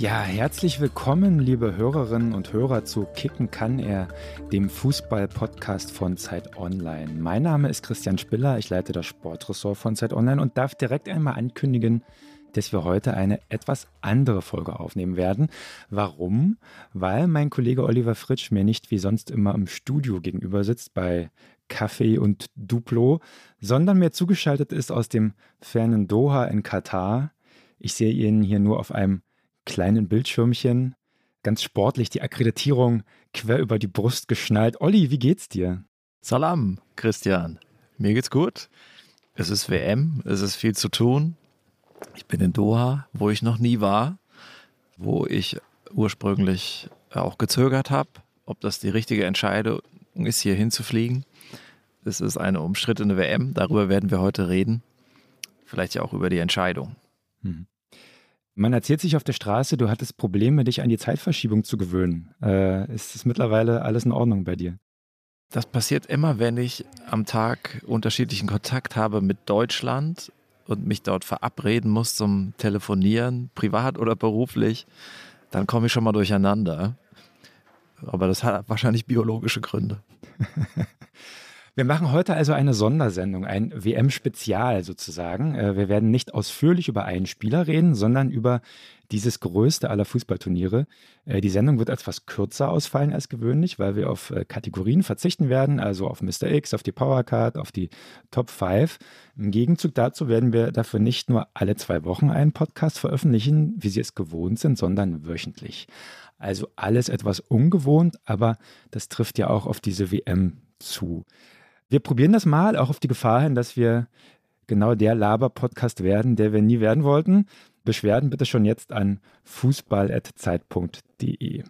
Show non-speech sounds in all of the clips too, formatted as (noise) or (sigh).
Ja, herzlich willkommen, liebe Hörerinnen und Hörer zu Kicken kann er, dem Fußball-Podcast von Zeit Online. Mein Name ist Christian Spiller, ich leite das Sportressort von Zeit Online und darf direkt einmal ankündigen, dass wir heute eine etwas andere Folge aufnehmen werden. Warum? Weil mein Kollege Oliver Fritsch mir nicht wie sonst immer im Studio gegenüber sitzt bei Kaffee und Duplo, sondern mir zugeschaltet ist aus dem fernen Doha in Katar. Ich sehe ihn hier nur auf einem kleinen Bildschirmchen, ganz sportlich die Akkreditierung quer über die Brust geschnallt. Olli, wie geht's dir? Salam, Christian. Mir geht's gut. Es ist WM, es ist viel zu tun. Ich bin in Doha, wo ich noch nie war, wo ich ursprünglich auch gezögert habe, ob das die richtige Entscheidung ist, hier hinzufliegen. Es ist eine umstrittene WM, darüber werden wir heute reden. Vielleicht ja auch über die Entscheidung. Hm. Man erzählt sich auf der Straße, du hattest Probleme, dich an die Zeitverschiebung zu gewöhnen. Äh, ist es mittlerweile alles in Ordnung bei dir? Das passiert immer, wenn ich am Tag unterschiedlichen Kontakt habe mit Deutschland und mich dort verabreden muss zum Telefonieren, privat oder beruflich. Dann komme ich schon mal durcheinander. Aber das hat wahrscheinlich biologische Gründe. (laughs) Wir machen heute also eine Sondersendung, ein WM-Spezial sozusagen. Äh, wir werden nicht ausführlich über einen Spieler reden, sondern über dieses größte aller Fußballturniere. Äh, die Sendung wird etwas kürzer ausfallen als gewöhnlich, weil wir auf äh, Kategorien verzichten werden, also auf Mr. X, auf die Powercard, auf die Top 5. Im Gegenzug dazu werden wir dafür nicht nur alle zwei Wochen einen Podcast veröffentlichen, wie Sie es gewohnt sind, sondern wöchentlich. Also alles etwas ungewohnt, aber das trifft ja auch auf diese WM zu. Wir probieren das mal, auch auf die Gefahr hin, dass wir genau der Laber-Podcast werden, der wir nie werden wollten. Beschwerden bitte schon jetzt an fußball.zeit.de.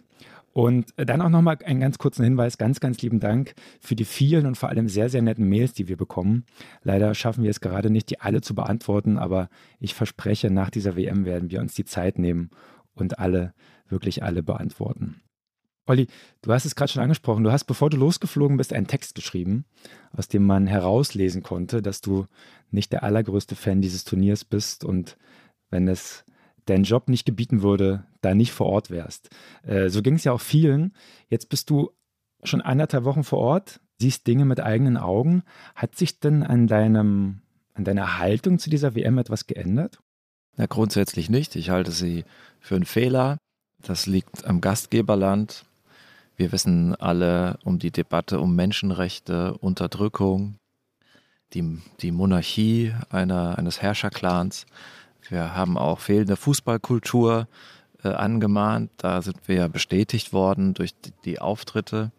Und dann auch nochmal einen ganz kurzen Hinweis, ganz, ganz lieben Dank für die vielen und vor allem sehr, sehr netten Mails, die wir bekommen. Leider schaffen wir es gerade nicht, die alle zu beantworten, aber ich verspreche, nach dieser WM werden wir uns die Zeit nehmen und alle, wirklich alle beantworten. Olli, du hast es gerade schon angesprochen. Du hast, bevor du losgeflogen bist, einen Text geschrieben, aus dem man herauslesen konnte, dass du nicht der allergrößte Fan dieses Turniers bist und wenn es dein Job nicht gebieten würde, da nicht vor Ort wärst. Äh, so ging es ja auch vielen. Jetzt bist du schon anderthalb Wochen vor Ort, siehst Dinge mit eigenen Augen. Hat sich denn an deinem, an deiner Haltung zu dieser WM etwas geändert? Na, grundsätzlich nicht. Ich halte sie für einen Fehler. Das liegt am Gastgeberland. Wir wissen alle um die Debatte um Menschenrechte, Unterdrückung, die, die Monarchie einer, eines Herrscherclans. Wir haben auch fehlende Fußballkultur äh, angemahnt. Da sind wir bestätigt worden durch die, die Auftritte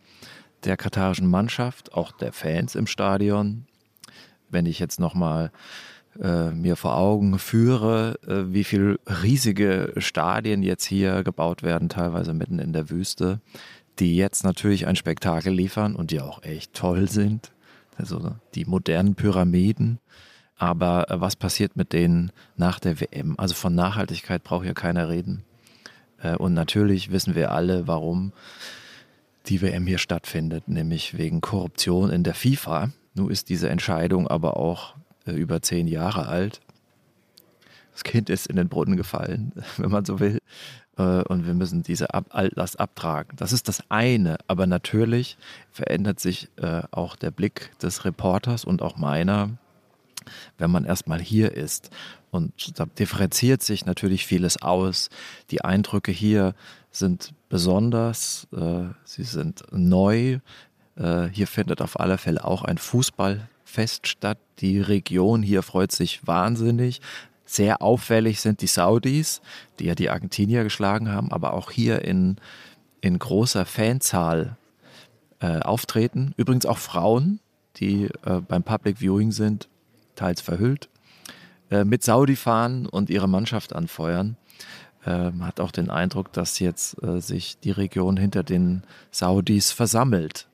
der katarischen Mannschaft, auch der Fans im Stadion. Wenn ich jetzt nochmal äh, mir vor Augen führe, äh, wie viele riesige Stadien jetzt hier gebaut werden, teilweise mitten in der Wüste, die jetzt natürlich ein Spektakel liefern und die auch echt toll sind. Also die modernen Pyramiden. Aber äh, was passiert mit denen nach der WM? Also von Nachhaltigkeit braucht ja keiner reden. Äh, und natürlich wissen wir alle, warum die WM hier stattfindet, nämlich wegen Korruption in der FIFA. Nun ist diese Entscheidung aber auch äh, über zehn Jahre alt. Das Kind ist in den Brunnen gefallen, (laughs) wenn man so will. Äh, und wir müssen diese Altlast abtragen. Das ist das eine, aber natürlich verändert sich äh, auch der Blick des Reporters und auch meiner, wenn man erstmal hier ist. Und da differenziert sich natürlich vieles aus. Die Eindrücke hier sind besonders, äh, sie sind neu. Hier findet auf alle Fälle auch ein Fußballfest statt. Die Region hier freut sich wahnsinnig. Sehr auffällig sind die Saudis, die ja die Argentinier geschlagen haben, aber auch hier in, in großer Fanzahl äh, auftreten. Übrigens auch Frauen, die äh, beim Public Viewing sind, teils verhüllt, äh, mit Saudi fahren und ihre Mannschaft anfeuern. Man ähm, hat auch den Eindruck, dass jetzt äh, sich die Region hinter den Saudis versammelt.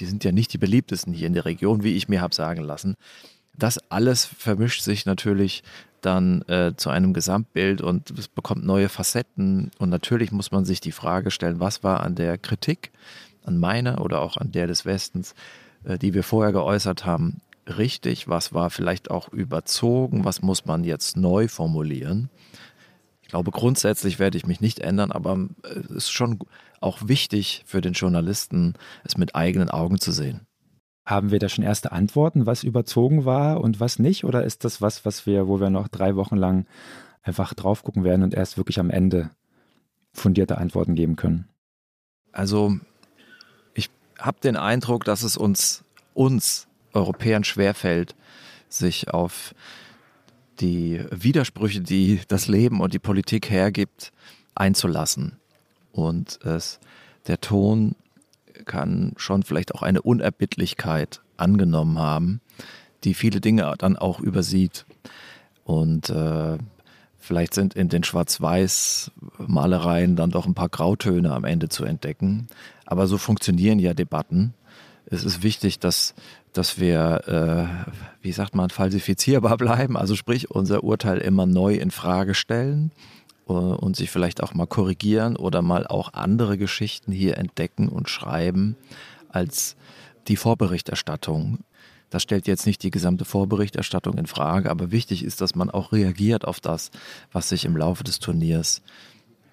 die sind ja nicht die beliebtesten hier in der Region, wie ich mir habe sagen lassen. Das alles vermischt sich natürlich dann äh, zu einem Gesamtbild und es bekommt neue Facetten. Und natürlich muss man sich die Frage stellen, was war an der Kritik, an meiner oder auch an der des Westens, äh, die wir vorher geäußert haben, richtig, was war vielleicht auch überzogen, was muss man jetzt neu formulieren. Ich glaube, grundsätzlich werde ich mich nicht ändern, aber äh, es ist schon auch wichtig für den Journalisten, es mit eigenen Augen zu sehen. Haben wir da schon erste Antworten, was überzogen war und was nicht? Oder ist das was, was wir, wo wir noch drei Wochen lang einfach drauf gucken werden und erst wirklich am Ende fundierte Antworten geben können? Also, ich habe den Eindruck, dass es uns, uns Europäern schwerfällt, sich auf die Widersprüche, die das Leben und die Politik hergibt, einzulassen. Und es, der Ton kann schon vielleicht auch eine Unerbittlichkeit angenommen haben, die viele Dinge dann auch übersieht. Und äh, vielleicht sind in den Schwarz-Weiß-Malereien dann doch ein paar Grautöne am Ende zu entdecken. Aber so funktionieren ja Debatten. Es ist wichtig, dass, dass wir, äh, wie sagt man, falsifizierbar (laughs) bleiben, also sprich unser Urteil immer neu in Frage stellen und sich vielleicht auch mal korrigieren oder mal auch andere Geschichten hier entdecken und schreiben als die Vorberichterstattung. Das stellt jetzt nicht die gesamte Vorberichterstattung in Frage, aber wichtig ist, dass man auch reagiert auf das, was sich im Laufe des Turniers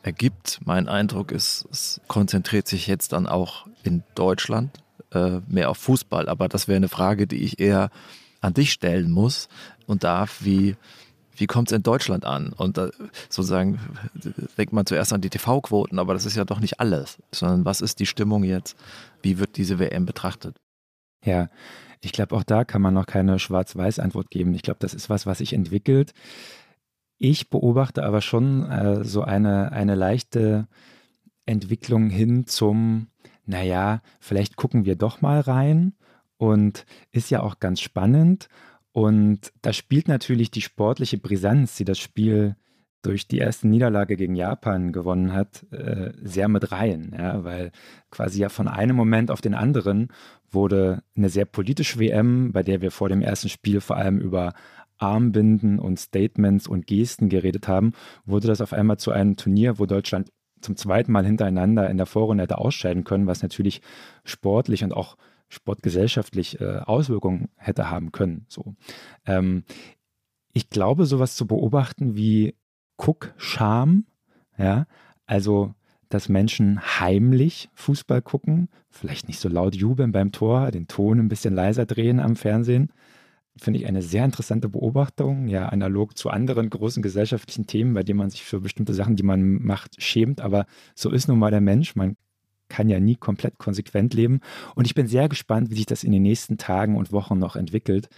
ergibt. Mein Eindruck ist, es konzentriert sich jetzt dann auch in Deutschland äh, mehr auf Fußball, aber das wäre eine Frage, die ich eher an dich stellen muss und darf, wie wie kommt es in Deutschland an? Und da, sozusagen denkt man zuerst an die TV-Quoten, aber das ist ja doch nicht alles, sondern was ist die Stimmung jetzt? Wie wird diese WM betrachtet? Ja, ich glaube, auch da kann man noch keine Schwarz-Weiß-Antwort geben. Ich glaube, das ist was, was sich entwickelt. Ich beobachte aber schon äh, so eine, eine leichte Entwicklung hin zum, naja, vielleicht gucken wir doch mal rein und ist ja auch ganz spannend. Und da spielt natürlich die sportliche Brisanz, die das Spiel durch die erste Niederlage gegen Japan gewonnen hat, äh, sehr mit rein, ja, weil quasi ja von einem Moment auf den anderen wurde eine sehr politische WM, bei der wir vor dem ersten Spiel vor allem über Armbinden und Statements und Gesten geredet haben, wurde das auf einmal zu einem Turnier, wo Deutschland zum zweiten Mal hintereinander in der Vorrunde hätte ausscheiden können, was natürlich sportlich und auch sportgesellschaftlich äh, Auswirkungen hätte haben können. So. Ähm, ich glaube, sowas zu beobachten wie Guck-Scham, ja, also dass Menschen heimlich Fußball gucken, vielleicht nicht so laut jubeln beim Tor, den Ton ein bisschen leiser drehen am Fernsehen, finde ich eine sehr interessante Beobachtung, ja, analog zu anderen großen gesellschaftlichen Themen, bei denen man sich für bestimmte Sachen, die man macht, schämt. Aber so ist nun mal der Mensch. Man kann ja nie komplett konsequent leben. Und ich bin sehr gespannt, wie sich das in den nächsten Tagen und Wochen noch entwickelt.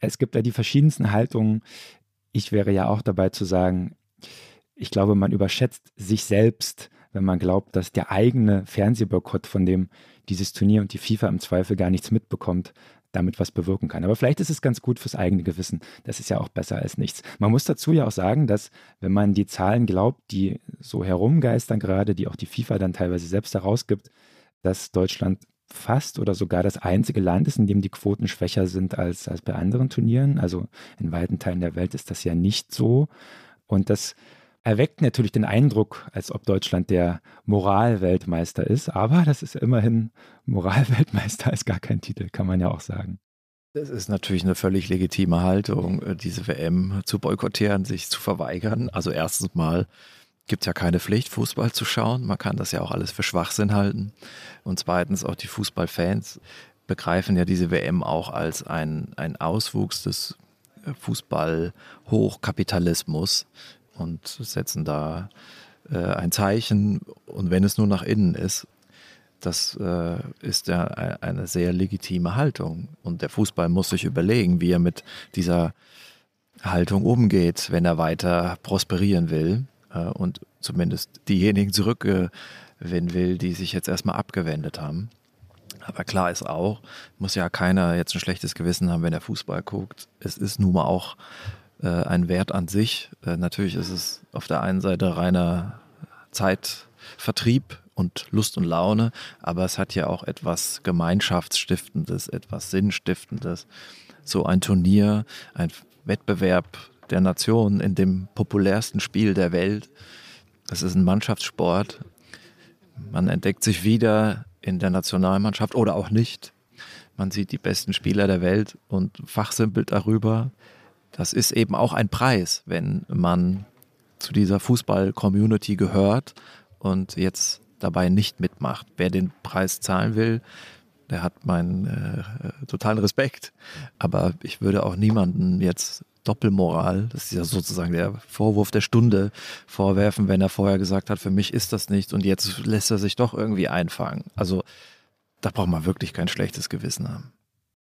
Es gibt da die verschiedensten Haltungen. Ich wäre ja auch dabei zu sagen, ich glaube, man überschätzt sich selbst, wenn man glaubt, dass der eigene Fernsehboykott, von dem dieses Turnier und die FIFA im Zweifel gar nichts mitbekommt, damit was bewirken kann. Aber vielleicht ist es ganz gut fürs eigene Gewissen. Das ist ja auch besser als nichts. Man muss dazu ja auch sagen, dass wenn man die Zahlen glaubt, die so herumgeistern gerade, die auch die FIFA dann teilweise selbst herausgibt, dass Deutschland fast oder sogar das einzige Land ist, in dem die Quoten schwächer sind als, als bei anderen Turnieren. Also in weiten Teilen der Welt ist das ja nicht so. Und das erweckt natürlich den Eindruck, als ob Deutschland der Moralweltmeister ist. Aber das ist immerhin Moralweltmeister ist gar kein Titel, kann man ja auch sagen. Das ist natürlich eine völlig legitime Haltung, äh, diese WM zu boykottieren, sich zu verweigern. Also erstens mal gibt es ja keine Pflicht, Fußball zu schauen. Man kann das ja auch alles für Schwachsinn halten. Und zweitens auch die Fußballfans begreifen ja diese WM auch als ein, ein Auswuchs des Fußball-Hochkapitalismus, und setzen da äh, ein Zeichen. Und wenn es nur nach innen ist, das äh, ist ja eine sehr legitime Haltung. Und der Fußball muss sich überlegen, wie er mit dieser Haltung umgeht, wenn er weiter prosperieren will äh, und zumindest diejenigen zurückgewinnen will, die sich jetzt erstmal abgewendet haben. Aber klar ist auch, muss ja keiner jetzt ein schlechtes Gewissen haben, wenn er Fußball guckt. Es ist nun mal auch äh, ein Wert an sich. Äh, natürlich ist es auf der einen Seite reiner Zeit, Vertrieb und Lust und Laune, aber es hat ja auch etwas Gemeinschaftsstiftendes, etwas Sinnstiftendes. So ein Turnier, ein Wettbewerb der Nationen in dem populärsten Spiel der Welt. Das ist ein Mannschaftssport. Man entdeckt sich wieder in der Nationalmannschaft oder auch nicht. Man sieht die besten Spieler der Welt und fachsimpelt darüber. Das ist eben auch ein Preis, wenn man zu dieser Fußball-Community gehört und jetzt dabei nicht mitmacht. Wer den Preis zahlen will, der hat meinen äh, totalen Respekt. Aber ich würde auch niemanden jetzt Doppelmoral, das ist ja sozusagen der Vorwurf der Stunde, vorwerfen, wenn er vorher gesagt hat, für mich ist das nicht und jetzt lässt er sich doch irgendwie einfangen. Also da braucht man wirklich kein schlechtes Gewissen haben.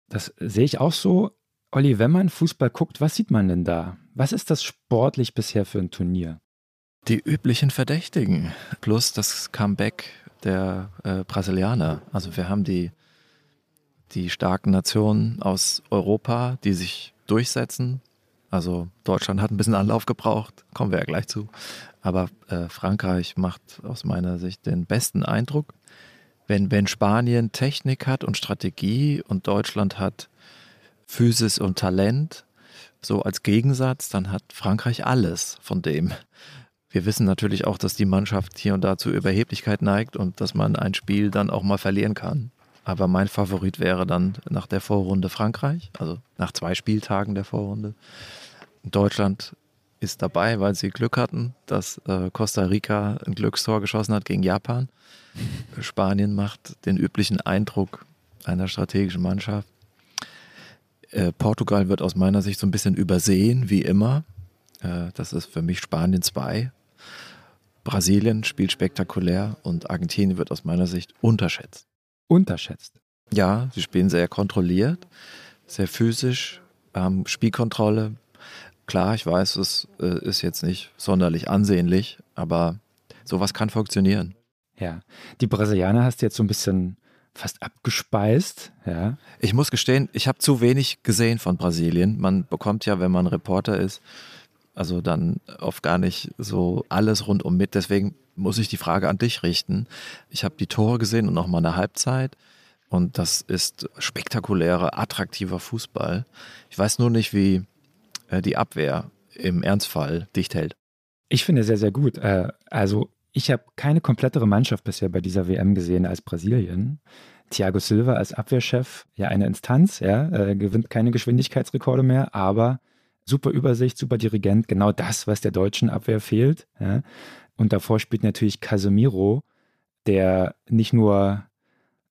Das sehe ich auch so. Olli, wenn man Fußball guckt, was sieht man denn da? Was ist das sportlich bisher für ein Turnier? Die üblichen Verdächtigen plus das Comeback der äh, Brasilianer. Also wir haben die, die starken Nationen aus Europa, die sich durchsetzen. Also Deutschland hat ein bisschen Anlauf gebraucht, kommen wir ja gleich zu. Aber äh, Frankreich macht aus meiner Sicht den besten Eindruck. Wenn, wenn Spanien Technik hat und Strategie und Deutschland hat Physis und Talent, so als Gegensatz, dann hat Frankreich alles von dem. Wir wissen natürlich auch, dass die Mannschaft hier und da zu Überheblichkeit neigt und dass man ein Spiel dann auch mal verlieren kann. Aber mein Favorit wäre dann nach der Vorrunde Frankreich, also nach zwei Spieltagen der Vorrunde. Deutschland ist dabei, weil sie Glück hatten, dass äh, Costa Rica ein Glückstor geschossen hat gegen Japan. Spanien macht den üblichen Eindruck einer strategischen Mannschaft. Äh, Portugal wird aus meiner Sicht so ein bisschen übersehen, wie immer. Äh, das ist für mich Spanien 2. Brasilien spielt spektakulär und Argentinien wird aus meiner Sicht unterschätzt. Unterschätzt? Ja, sie spielen sehr kontrolliert, sehr physisch, haben Spielkontrolle. Klar, ich weiß, es äh, ist jetzt nicht sonderlich ansehnlich, aber sowas kann funktionieren. Ja, die Brasilianer hast du jetzt so ein bisschen fast abgespeist. Ja. Ich muss gestehen, ich habe zu wenig gesehen von Brasilien. Man bekommt ja, wenn man Reporter ist, also dann oft gar nicht so alles rundum mit. Deswegen muss ich die Frage an dich richten. Ich habe die Tore gesehen und noch mal eine Halbzeit. Und das ist spektakulärer, attraktiver Fußball. Ich weiß nur nicht, wie äh, die Abwehr im Ernstfall dicht hält. Ich finde sehr, sehr gut. Äh, also ich habe keine komplettere Mannschaft bisher bei dieser WM gesehen als Brasilien. Thiago Silva als Abwehrchef, ja eine Instanz, ja, äh, gewinnt keine Geschwindigkeitsrekorde mehr, aber super Übersicht, super Dirigent, genau das, was der deutschen Abwehr fehlt. Ja. Und davor spielt natürlich Casemiro, der nicht nur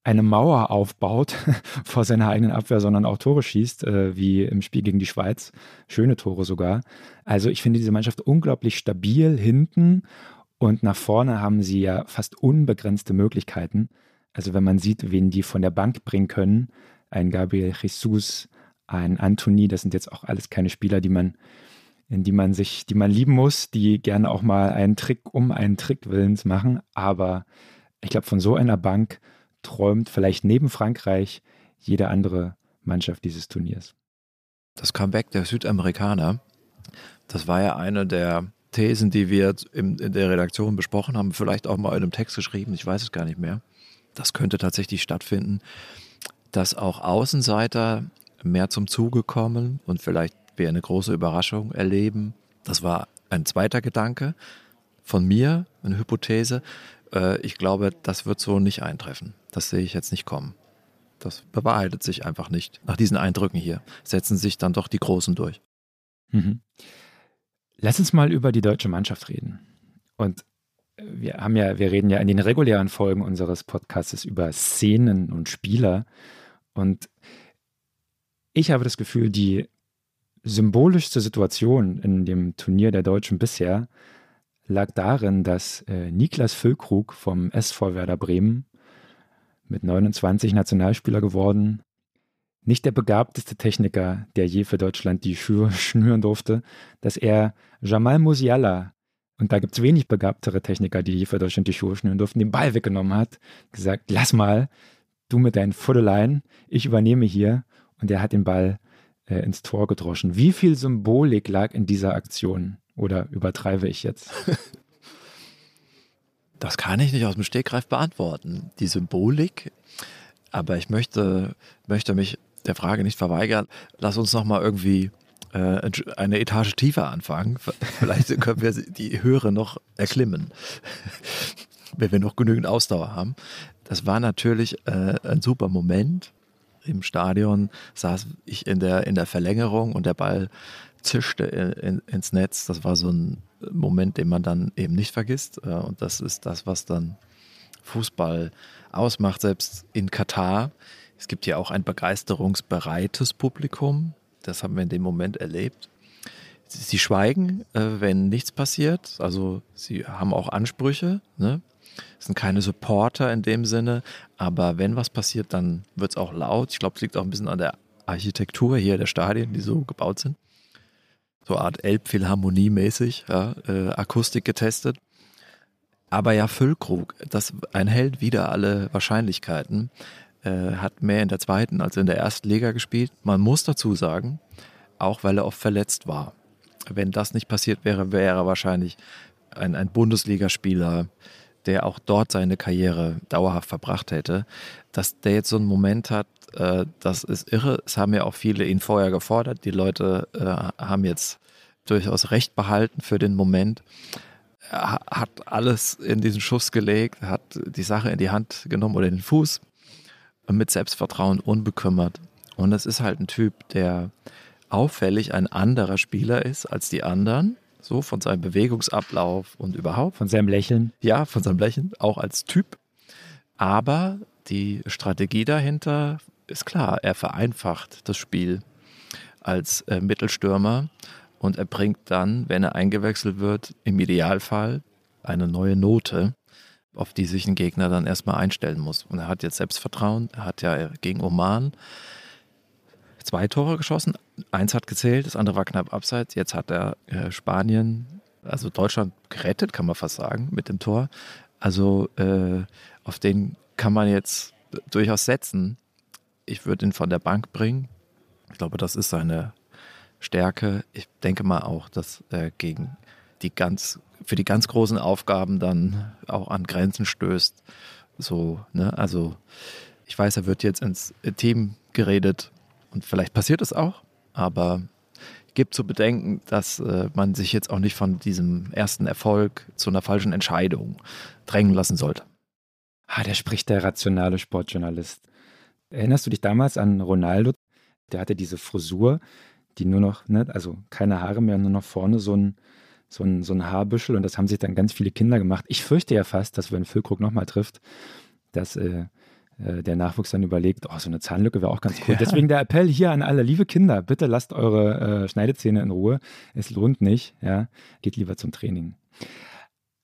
eine Mauer aufbaut (laughs) vor seiner eigenen Abwehr, sondern auch Tore schießt, äh, wie im Spiel gegen die Schweiz. Schöne Tore sogar. Also ich finde diese Mannschaft unglaublich stabil hinten und nach vorne haben sie ja fast unbegrenzte Möglichkeiten. Also wenn man sieht, wen die von der Bank bringen können, ein Gabriel Jesus, ein Anthony, das sind jetzt auch alles keine Spieler, die man, die man sich, die man lieben muss, die gerne auch mal einen Trick um einen Trick willens machen. Aber ich glaube, von so einer Bank träumt vielleicht neben Frankreich jede andere Mannschaft dieses Turniers. Das Comeback der Südamerikaner, das war ja eine der Thesen, die wir in der Redaktion besprochen haben, vielleicht auch mal in einem Text geschrieben, ich weiß es gar nicht mehr. Das könnte tatsächlich stattfinden, dass auch Außenseiter mehr zum Zuge kommen und vielleicht wir eine große Überraschung erleben. Das war ein zweiter Gedanke von mir, eine Hypothese. Äh, ich glaube, das wird so nicht eintreffen. Das sehe ich jetzt nicht kommen. Das bewahrheitet sich einfach nicht. Nach diesen Eindrücken hier setzen sich dann doch die Großen durch. Mhm. Lass uns mal über die deutsche Mannschaft reden. Und wir haben ja, wir reden ja in den regulären Folgen unseres Podcasts über Szenen und Spieler. Und ich habe das Gefühl, die symbolischste Situation in dem Turnier der Deutschen bisher lag darin, dass äh, Niklas Füllkrug vom SV Werder Bremen mit 29 Nationalspieler geworden, nicht der begabteste Techniker, der je für Deutschland die Schuhe (laughs) schnüren durfte, dass er Jamal Musiala, und da gibt es wenig begabtere Techniker, die je für Deutschland die Schuhe schnüren durften, den Ball weggenommen hat, gesagt, lass mal, du mit deinen Fuddeleien, ich übernehme hier und er hat den Ball äh, ins Tor gedroschen. Wie viel Symbolik lag in dieser Aktion? Oder übertreibe ich jetzt? (laughs) Das kann ich nicht aus dem Stegreif beantworten. Die Symbolik, aber ich möchte, möchte mich der Frage nicht verweigern. Lass uns noch mal irgendwie äh, eine Etage tiefer anfangen. (laughs) Vielleicht können wir die Höhe noch erklimmen, (laughs) wenn wir noch genügend Ausdauer haben. Das war natürlich äh, ein super Moment. Im Stadion saß ich in der, in der Verlängerung und der Ball zischte in, in, ins Netz. Das war so ein Moment, den man dann eben nicht vergisst. Äh, und das ist das, was dann Fußball ausmacht, selbst in Katar. Es gibt ja auch ein begeisterungsbereites Publikum. Das haben wir in dem Moment erlebt. Sie schweigen, äh, wenn nichts passiert. Also sie haben auch Ansprüche. Ne? sind keine Supporter in dem Sinne. Aber wenn was passiert, dann wird es auch laut. Ich glaube, es liegt auch ein bisschen an der Architektur hier der Stadien, die so gebaut sind. So eine Art Elbphilharmonie mäßig, ja, äh, Akustik getestet. Aber ja, Füllkrug, das enthält wieder alle Wahrscheinlichkeiten. Äh, hat mehr in der zweiten als in der ersten Liga gespielt. Man muss dazu sagen, auch weil er oft verletzt war. Wenn das nicht passiert wäre, wäre er wahrscheinlich ein, ein Bundesligaspieler, der auch dort seine Karriere dauerhaft verbracht hätte. Dass der jetzt so einen Moment hat, äh, das ist irre. Es haben ja auch viele ihn vorher gefordert. Die Leute äh, haben jetzt durchaus Recht behalten für den Moment. Er hat alles in diesen Schuss gelegt, hat die Sache in die Hand genommen oder in den Fuß mit Selbstvertrauen unbekümmert. Und es ist halt ein Typ, der auffällig ein anderer Spieler ist als die anderen. So von seinem Bewegungsablauf und überhaupt. Von seinem Lächeln. Ja, von seinem Lächeln, auch als Typ. Aber die Strategie dahinter ist klar. Er vereinfacht das Spiel als äh, Mittelstürmer und er bringt dann, wenn er eingewechselt wird, im Idealfall eine neue Note auf die sich ein Gegner dann erstmal einstellen muss. Und er hat jetzt Selbstvertrauen. Er hat ja gegen Oman zwei Tore geschossen. Eins hat gezählt, das andere war knapp abseits. Jetzt hat er äh, Spanien, also Deutschland gerettet, kann man fast sagen, mit dem Tor. Also äh, auf den kann man jetzt durchaus setzen. Ich würde ihn von der Bank bringen. Ich glaube, das ist seine Stärke. Ich denke mal auch, dass er gegen die ganz für die ganz großen Aufgaben dann auch an Grenzen stößt. So, ne? Also ich weiß, er wird jetzt ins Team geredet und vielleicht passiert es auch, aber gibt zu bedenken, dass äh, man sich jetzt auch nicht von diesem ersten Erfolg zu einer falschen Entscheidung drängen lassen sollte. Ah, der spricht der rationale Sportjournalist. Erinnerst du dich damals an Ronaldo? Der hatte diese Frisur, die nur noch, ne, also keine Haare mehr, nur noch vorne so ein, so ein, so ein Haarbüschel und das haben sich dann ganz viele Kinder gemacht. Ich fürchte ja fast, dass wenn Füllkrug nochmal trifft, dass äh, äh, der Nachwuchs dann überlegt, oh, so eine Zahnlücke wäre auch ganz cool. Ja. Deswegen der Appell hier an alle, liebe Kinder, bitte lasst eure äh, Schneidezähne in Ruhe. Es lohnt nicht, ja, geht lieber zum Training.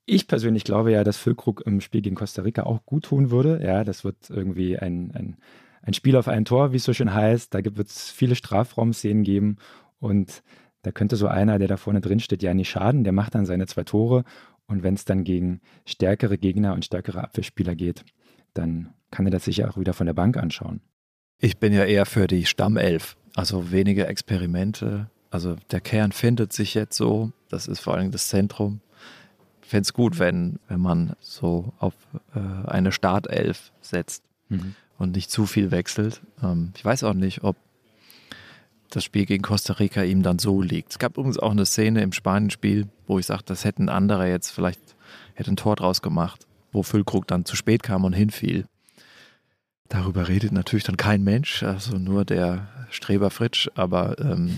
Ich persönlich glaube ja, dass Füllkrug im Spiel gegen Costa Rica auch gut tun würde. Ja, das wird irgendwie ein, ein, ein Spiel auf ein Tor, wie es so schön heißt. Da wird es viele Strafraumszenen geben und da könnte so einer, der da vorne drin steht, ja nicht schaden. Der macht dann seine zwei Tore. Und wenn es dann gegen stärkere Gegner und stärkere Abwehrspieler geht, dann kann er das sich auch wieder von der Bank anschauen. Ich bin ja eher für die Stammelf, also weniger Experimente. Also der Kern findet sich jetzt so, das ist vor allem das Zentrum. Ich fände es gut, wenn, wenn man so auf äh, eine Startelf setzt mhm. und nicht zu viel wechselt. Ähm, ich weiß auch nicht, ob das Spiel gegen Costa Rica ihm dann so liegt. Es gab übrigens auch eine Szene im Spanien-Spiel, wo ich sagte, das hätten andere jetzt vielleicht hätte ein Tor draus gemacht, wo Füllkrug dann zu spät kam und hinfiel. Darüber redet natürlich dann kein Mensch, also nur der Streber Fritsch, aber ähm,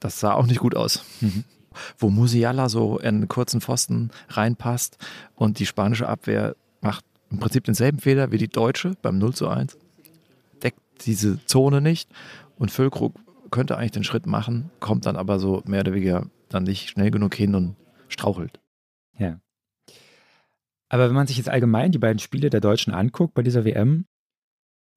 das sah auch nicht gut aus. Mhm. Wo Musiala so in einen kurzen Pfosten reinpasst und die spanische Abwehr macht im Prinzip denselben Fehler wie die deutsche beim 0 zu 1, deckt diese Zone nicht und Füllkrug könnte eigentlich den Schritt machen, kommt dann aber so mehr oder weniger dann nicht schnell genug hin und strauchelt. Ja. Aber wenn man sich jetzt allgemein die beiden Spiele der Deutschen anguckt bei dieser WM,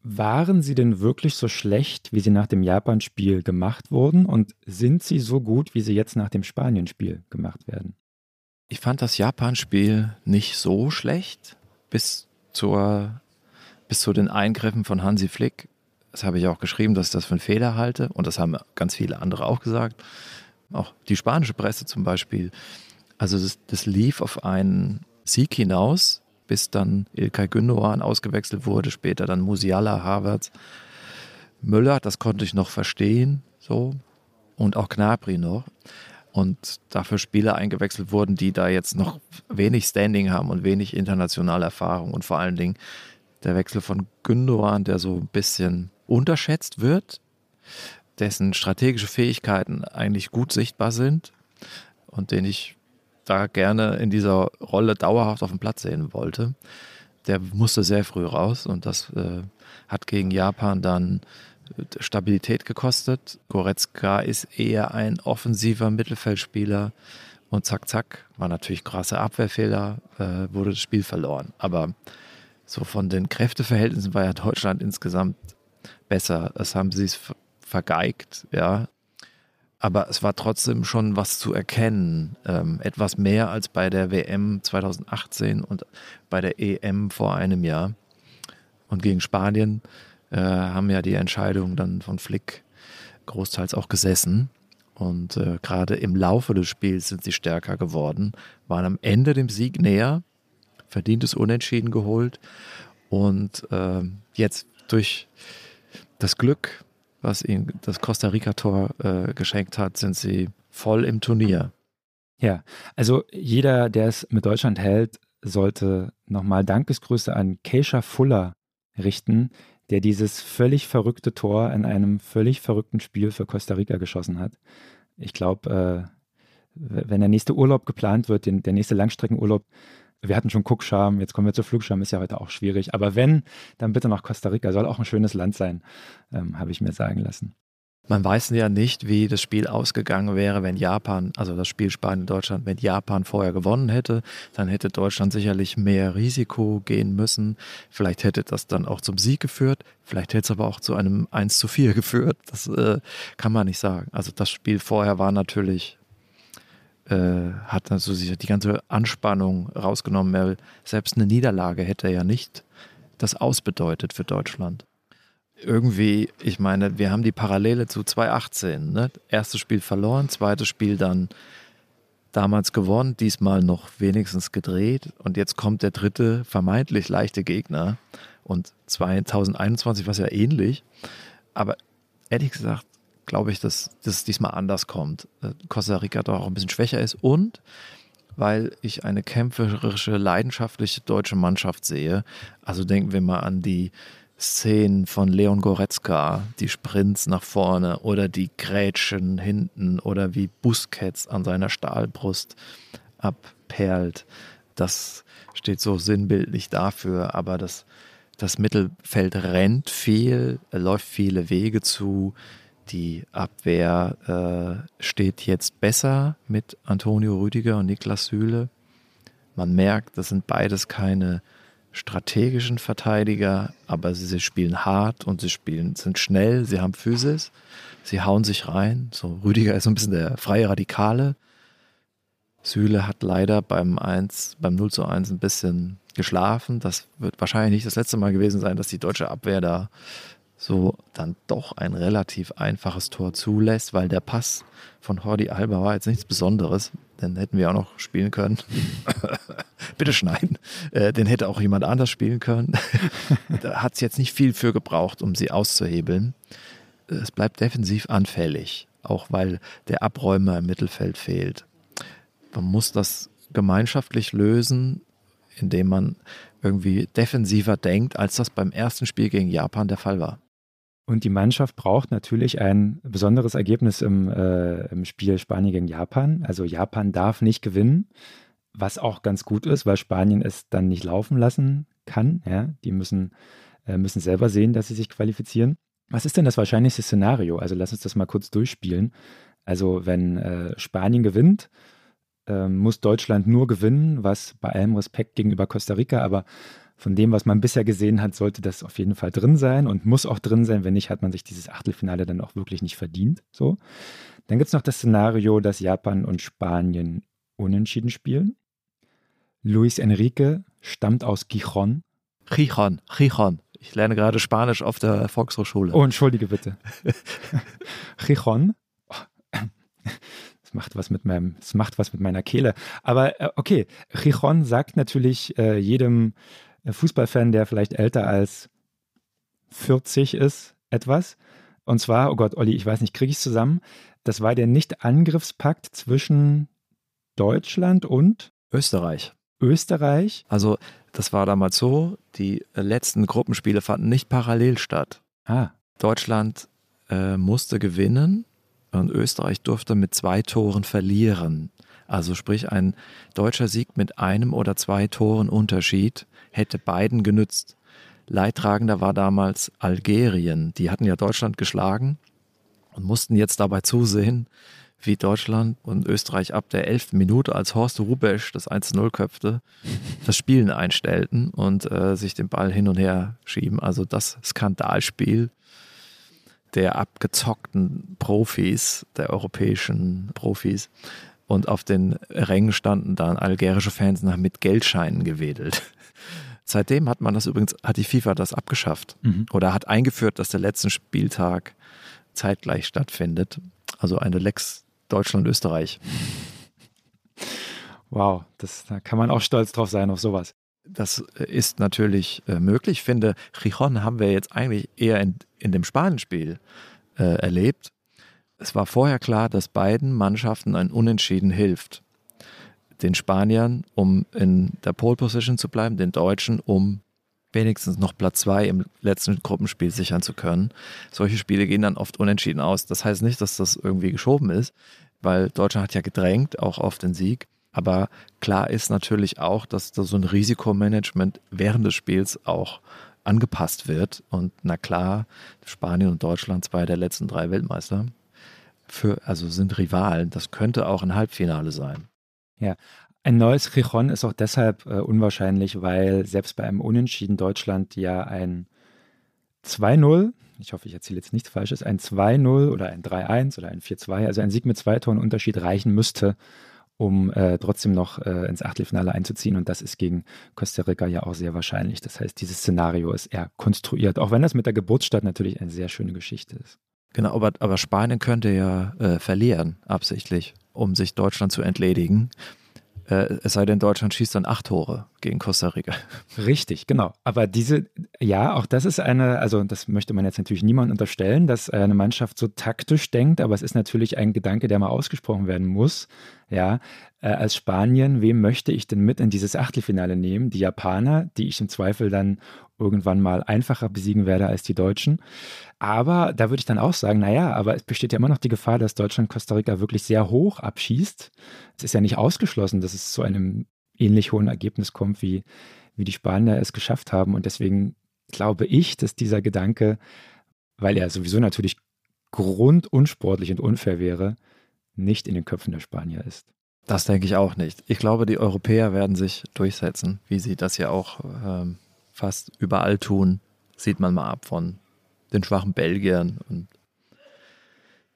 waren sie denn wirklich so schlecht, wie sie nach dem Japan-Spiel gemacht wurden? Und sind sie so gut, wie sie jetzt nach dem Spanien-Spiel gemacht werden? Ich fand das Japan-Spiel nicht so schlecht, bis, zur, bis zu den Eingriffen von Hansi Flick das habe ich auch geschrieben, dass ich das für einen Fehler halte. Und das haben ganz viele andere auch gesagt. Auch die spanische Presse zum Beispiel. Also das, das lief auf einen Sieg hinaus, bis dann Ilkay Gündogan ausgewechselt wurde, später dann Musiala, Havertz, Müller, das konnte ich noch verstehen, so. Und auch Knabri noch. Und dafür Spieler eingewechselt wurden, die da jetzt noch wenig Standing haben und wenig internationale Erfahrung. Und vor allen Dingen der Wechsel von Gündogan, der so ein bisschen unterschätzt wird, dessen strategische Fähigkeiten eigentlich gut sichtbar sind und den ich da gerne in dieser Rolle dauerhaft auf dem Platz sehen wollte. Der musste sehr früh raus und das äh, hat gegen Japan dann Stabilität gekostet. Goretzka ist eher ein offensiver Mittelfeldspieler und zack, zack, war natürlich krasser Abwehrfehler, äh, wurde das Spiel verloren. Aber so von den Kräfteverhältnissen war ja Deutschland insgesamt besser. Das haben sie es vergeigt, ja. Aber es war trotzdem schon was zu erkennen. Ähm, etwas mehr als bei der WM 2018 und bei der EM vor einem Jahr. Und gegen Spanien äh, haben ja die Entscheidungen dann von Flick großteils auch gesessen. Und äh, gerade im Laufe des Spiels sind sie stärker geworden, waren am Ende dem Sieg näher, verdientes Unentschieden geholt. Und äh, jetzt durch das Glück, was ihnen das Costa Rica-Tor äh, geschenkt hat, sind sie voll im Turnier. Ja, also jeder, der es mit Deutschland hält, sollte nochmal Dankesgrüße an Keisha Fuller richten, der dieses völlig verrückte Tor in einem völlig verrückten Spiel für Costa Rica geschossen hat. Ich glaube, äh, wenn der nächste Urlaub geplant wird, den, der nächste Langstreckenurlaub, wir hatten schon Cookscham, jetzt kommen wir zur Flugscham, ist ja heute auch schwierig. Aber wenn, dann bitte nach Costa Rica, soll auch ein schönes Land sein, ähm, habe ich mir sagen lassen. Man weiß ja nicht, wie das Spiel ausgegangen wäre, wenn Japan, also das Spiel Spanien-Deutschland, wenn Japan vorher gewonnen hätte, dann hätte Deutschland sicherlich mehr Risiko gehen müssen. Vielleicht hätte das dann auch zum Sieg geführt, vielleicht hätte es aber auch zu einem 1 zu 4 (laughs) geführt. Das äh, kann man nicht sagen. Also das Spiel vorher war natürlich, äh, hat also die ganze Anspannung rausgenommen, weil selbst eine Niederlage hätte ja nicht das ausbedeutet für Deutschland irgendwie, ich meine, wir haben die Parallele zu 2018. Ne? Erstes Spiel verloren, zweites Spiel dann damals gewonnen, diesmal noch wenigstens gedreht und jetzt kommt der dritte vermeintlich leichte Gegner und 2021 war es ja ähnlich, aber ehrlich gesagt glaube ich, dass das diesmal anders kommt. Äh, Costa Rica doch auch ein bisschen schwächer ist und weil ich eine kämpferische, leidenschaftliche deutsche Mannschaft sehe. Also denken wir mal an die Szenen von Leon Goretzka, die Sprints nach vorne oder die Grätschen hinten oder wie Busquets an seiner Stahlbrust abperlt. Das steht so sinnbildlich dafür, aber das, das Mittelfeld rennt viel, läuft viele Wege zu. Die Abwehr äh, steht jetzt besser mit Antonio Rüdiger und Niklas Süle. Man merkt, das sind beides keine strategischen Verteidiger, aber sie, sie, spielen hart und sie spielen, sind schnell, sie haben Physis, sie hauen sich rein. So, Rüdiger ist so ein bisschen der freie Radikale. Süle hat leider beim 1, beim 0 zu 1 ein bisschen geschlafen. Das wird wahrscheinlich nicht das letzte Mal gewesen sein, dass die deutsche Abwehr da so dann doch ein relativ einfaches Tor zulässt, weil der Pass von Hordi Alba war jetzt nichts Besonderes. Den hätten wir auch noch spielen können. (laughs) Bitte schneiden. Äh, den hätte auch jemand anders spielen können. (laughs) da hat es jetzt nicht viel für gebraucht, um sie auszuhebeln. Es bleibt defensiv anfällig, auch weil der Abräumer im Mittelfeld fehlt. Man muss das gemeinschaftlich lösen, indem man irgendwie defensiver denkt, als das beim ersten Spiel gegen Japan der Fall war. Und die Mannschaft braucht natürlich ein besonderes Ergebnis im, äh, im Spiel Spanien gegen Japan. Also Japan darf nicht gewinnen, was auch ganz gut ist, weil Spanien es dann nicht laufen lassen kann. Ja? Die müssen, äh, müssen selber sehen, dass sie sich qualifizieren. Was ist denn das wahrscheinlichste Szenario? Also lass uns das mal kurz durchspielen. Also wenn äh, Spanien gewinnt, ähm, muss Deutschland nur gewinnen, was bei allem Respekt gegenüber Costa Rica, aber von dem, was man bisher gesehen hat, sollte das auf jeden Fall drin sein und muss auch drin sein. Wenn nicht, hat man sich dieses Achtelfinale dann auch wirklich nicht verdient. So. Dann gibt es noch das Szenario, dass Japan und Spanien unentschieden spielen. Luis Enrique stammt aus Gijon. Gijon, Gijon. Ich lerne gerade Spanisch auf der Volkshochschule. Oh, entschuldige bitte. (laughs) Gijon. Es macht was mit meinem, es macht was mit meiner Kehle. Aber äh, okay, Chichon sagt natürlich äh, jedem Fußballfan, der vielleicht älter als 40 ist, etwas. Und zwar, oh Gott, Olli, ich weiß nicht, kriege ich es zusammen? Das war der Nicht-Angriffspakt zwischen Deutschland und Österreich. Österreich. Also das war damals so, die letzten Gruppenspiele fanden nicht parallel statt. Ah. Deutschland äh, musste gewinnen und Österreich durfte mit zwei Toren verlieren. Also sprich, ein deutscher Sieg mit einem oder zwei Toren Unterschied hätte beiden genützt. Leidtragender war damals Algerien. Die hatten ja Deutschland geschlagen und mussten jetzt dabei zusehen, wie Deutschland und Österreich ab der elften Minute, als Horst Rubesch das 1-0 köpfte, das Spielen einstellten und äh, sich den Ball hin und her schieben. Also das Skandalspiel der abgezockten Profis, der europäischen Profis. Und auf den Rängen standen dann algerische Fans nach mit Geldscheinen gewedelt. Seitdem hat man das übrigens, hat die FIFA das abgeschafft mhm. oder hat eingeführt, dass der letzte Spieltag zeitgleich stattfindet. Also eine Lex Deutschland-Österreich. Wow, das, da kann man auch stolz drauf sein auf sowas. Das ist natürlich äh, möglich. Ich finde, Rijon haben wir jetzt eigentlich eher in, in dem Spanien-Spiel äh, erlebt. Es war vorher klar, dass beiden Mannschaften ein Unentschieden hilft. Den Spaniern, um in der Pole Position zu bleiben, den Deutschen, um wenigstens noch Platz zwei im letzten Gruppenspiel sichern zu können. Solche Spiele gehen dann oft unentschieden aus. Das heißt nicht, dass das irgendwie geschoben ist, weil Deutschland hat ja gedrängt, auch auf den Sieg. Aber klar ist natürlich auch, dass da so ein Risikomanagement während des Spiels auch angepasst wird. Und na klar, Spanien und Deutschland, zwei der letzten drei Weltmeister, für, also sind Rivalen. Das könnte auch ein Halbfinale sein. Ja, ein neues Chichon ist auch deshalb äh, unwahrscheinlich, weil selbst bei einem Unentschieden Deutschland ja ein 2-0, ich hoffe, ich erzähle jetzt nichts Falsches, ein 2-0 oder ein 3-1 oder ein 4-2, also ein Sieg mit zwei Toren Unterschied reichen müsste, um äh, trotzdem noch äh, ins Achtelfinale einzuziehen. Und das ist gegen Costa Rica ja auch sehr wahrscheinlich. Das heißt, dieses Szenario ist eher konstruiert, auch wenn das mit der Geburtsstadt natürlich eine sehr schöne Geschichte ist. Genau, aber, aber Spanien könnte ja äh, verlieren, absichtlich, um sich Deutschland zu entledigen. Äh, es sei denn, Deutschland schießt dann acht Tore gegen Costa Rica. Richtig, genau. Aber diese, ja, auch das ist eine, also das möchte man jetzt natürlich niemand unterstellen, dass eine Mannschaft so taktisch denkt, aber es ist natürlich ein Gedanke, der mal ausgesprochen werden muss. Ja, äh, als Spanien, wem möchte ich denn mit in dieses Achtelfinale nehmen? Die Japaner, die ich im Zweifel dann irgendwann mal einfacher besiegen werde als die Deutschen. Aber da würde ich dann auch sagen, naja, aber es besteht ja immer noch die Gefahr, dass Deutschland Costa Rica wirklich sehr hoch abschießt. Es ist ja nicht ausgeschlossen, dass es zu einem ähnlich hohen Ergebnis kommt, wie, wie die Spanier es geschafft haben. Und deswegen glaube ich, dass dieser Gedanke, weil er sowieso natürlich grundunsportlich und unfair wäre, nicht in den Köpfen der Spanier ist. Das denke ich auch nicht. Ich glaube, die Europäer werden sich durchsetzen, wie sie das ja auch ähm, fast überall tun. Sieht man mal ab von den schwachen Belgiern und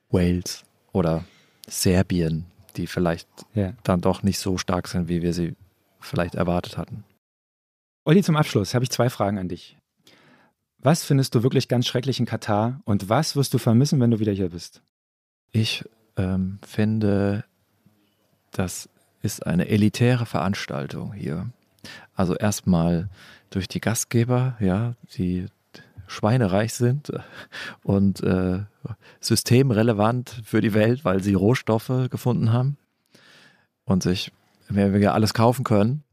Wales oder Serbien, die vielleicht ja. dann doch nicht so stark sind, wie wir sie vielleicht erwartet hatten. Olli, zum Abschluss habe ich zwei Fragen an dich. Was findest du wirklich ganz schrecklich in Katar und was wirst du vermissen, wenn du wieder hier bist? Ich ähm, finde, das ist eine elitäre Veranstaltung hier. Also erstmal durch die Gastgeber, ja, die schweinereich sind (laughs) und äh, systemrelevant für die Welt, weil sie Rohstoffe gefunden haben und sich mehr oder weniger alles kaufen können.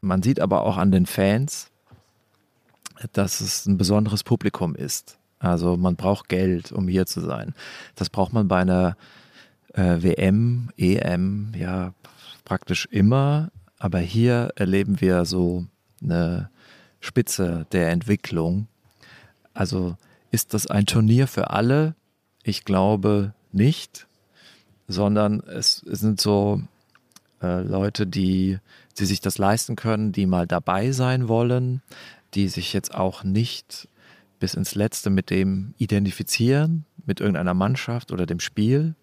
Man sieht aber auch an den Fans, dass es ein besonderes Publikum ist. Also man braucht Geld, um hier zu sein. Das braucht man bei einer äh, WM, EM, ja praktisch immer. Aber hier erleben wir so eine Spitze der Entwicklung. Also ist das ein Turnier für alle? Ich glaube nicht, sondern es, sind so äh, Leute, die, die sich das leisten können, die mal dabei sein wollen, die sich jetzt auch nicht bis ins Letzte mit dem identifizieren, mit irgendeiner Mannschaft oder dem Spiel.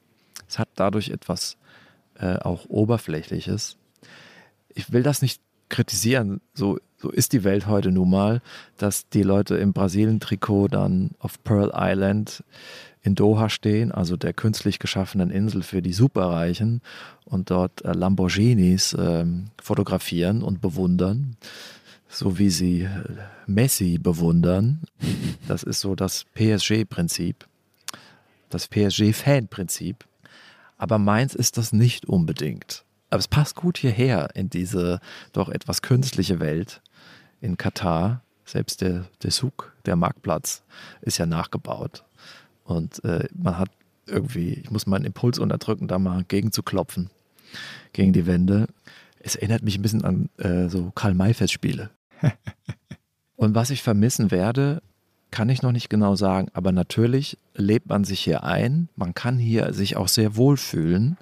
Es hat dadurch etwas äh, auch Oberflächliches. Ich will das nicht kritisieren, so so ist die Welt heute nun mal, dass die Leute im Brasilien-Trikot dann auf Pearl Island in Doha stehen, also der künstlich geschaffenen Insel für die Superreichen und dort äh, Lamborghinis äh, fotografieren und bewundern, so wie sie äh, Messi bewundern. Das ist so das PSG-Prinzip, das PSG-Fan-Prinzip. Aber meins ist das nicht unbedingt. Aber es passt gut hierher in diese doch etwas künstliche Welt in Katar. Selbst der, der Souk, der Marktplatz, ist ja nachgebaut. Und äh, man hat irgendwie, ich muss meinen Impuls unterdrücken, da mal gegen zu klopfen, gegen die Wände. Es erinnert mich ein bisschen an äh, so Karl-May-Festspiele. (laughs) Und was ich vermissen werde, kann ich noch nicht genau sagen, aber natürlich lebt man sich hier ein. Man kann hier sich auch sehr wohlfühlen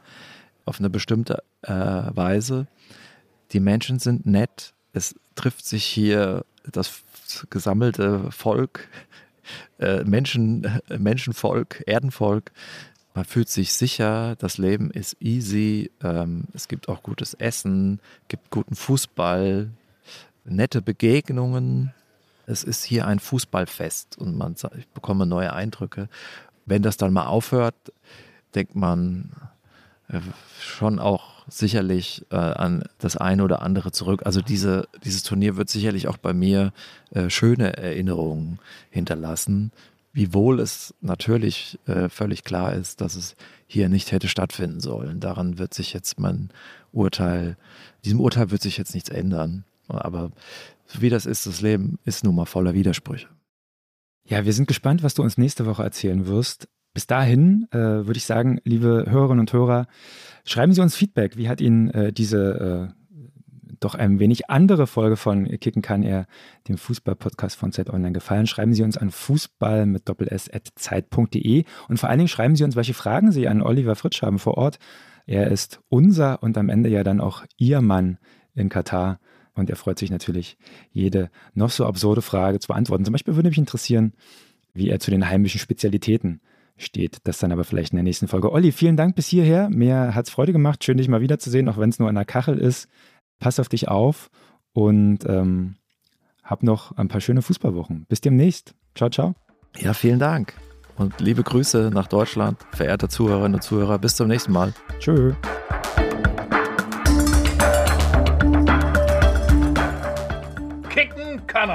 auf eine bestimmte äh, Weise. Die Menschen sind nett. Es trifft sich hier das gesammelte Volk, äh, Menschen, (laughs) Menschenvolk, Erdenvolk. Man fühlt sich sicher, das Leben ist easy, ähm, es gibt auch gutes Essen, gibt guten Fußball, nette Begegnungen. Es ist hier ein Fußballfest und man, ich bekomme neue Eindrücke. Wenn das dann mal aufhört, denkt man äh, schon auch sicherlich äh, an das eine oder andere zurück. Also diese, dieses Turnier wird sicherlich auch bei mir äh, schöne Erinnerungen hinterlassen. Wiewohl es natürlich äh, völlig klar ist, dass es hier nicht hätte stattfinden sollen. Daran wird sich jetzt mein Urteil, diesem Urteil wird sich jetzt nichts ändern. Aber wie das ist, das Leben ist nun mal voller Widersprüche. Ja, wir sind gespannt, was du uns nächste Woche erzählen wirst. Bis dahin äh, würde ich sagen, liebe Hörerinnen und Hörer, schreiben Sie uns Feedback. Wie hat Ihnen äh, diese äh, doch ein wenig andere Folge von Kicken kann er, dem Fußball-Podcast von Zeit Online gefallen? Schreiben Sie uns an fußball mit doppel s at zeit.de und vor allen Dingen schreiben Sie uns, welche Fragen Sie an Oliver Fritsch haben vor Ort. Er ist unser und am Ende ja dann auch Ihr Mann in Katar. Und er freut sich natürlich, jede noch so absurde Frage zu beantworten. Zum Beispiel würde mich interessieren, wie er zu den heimischen Spezialitäten steht. Das dann aber vielleicht in der nächsten Folge. Olli, vielen Dank bis hierher. Mir hat es Freude gemacht. Schön, dich mal wiederzusehen, auch wenn es nur an der Kachel ist. Pass auf dich auf und ähm, hab noch ein paar schöne Fußballwochen. Bis demnächst. Ciao, ciao. Ja, vielen Dank. Und liebe Grüße nach Deutschland, verehrte Zuhörerinnen und Zuhörer. Bis zum nächsten Mal. Tschö.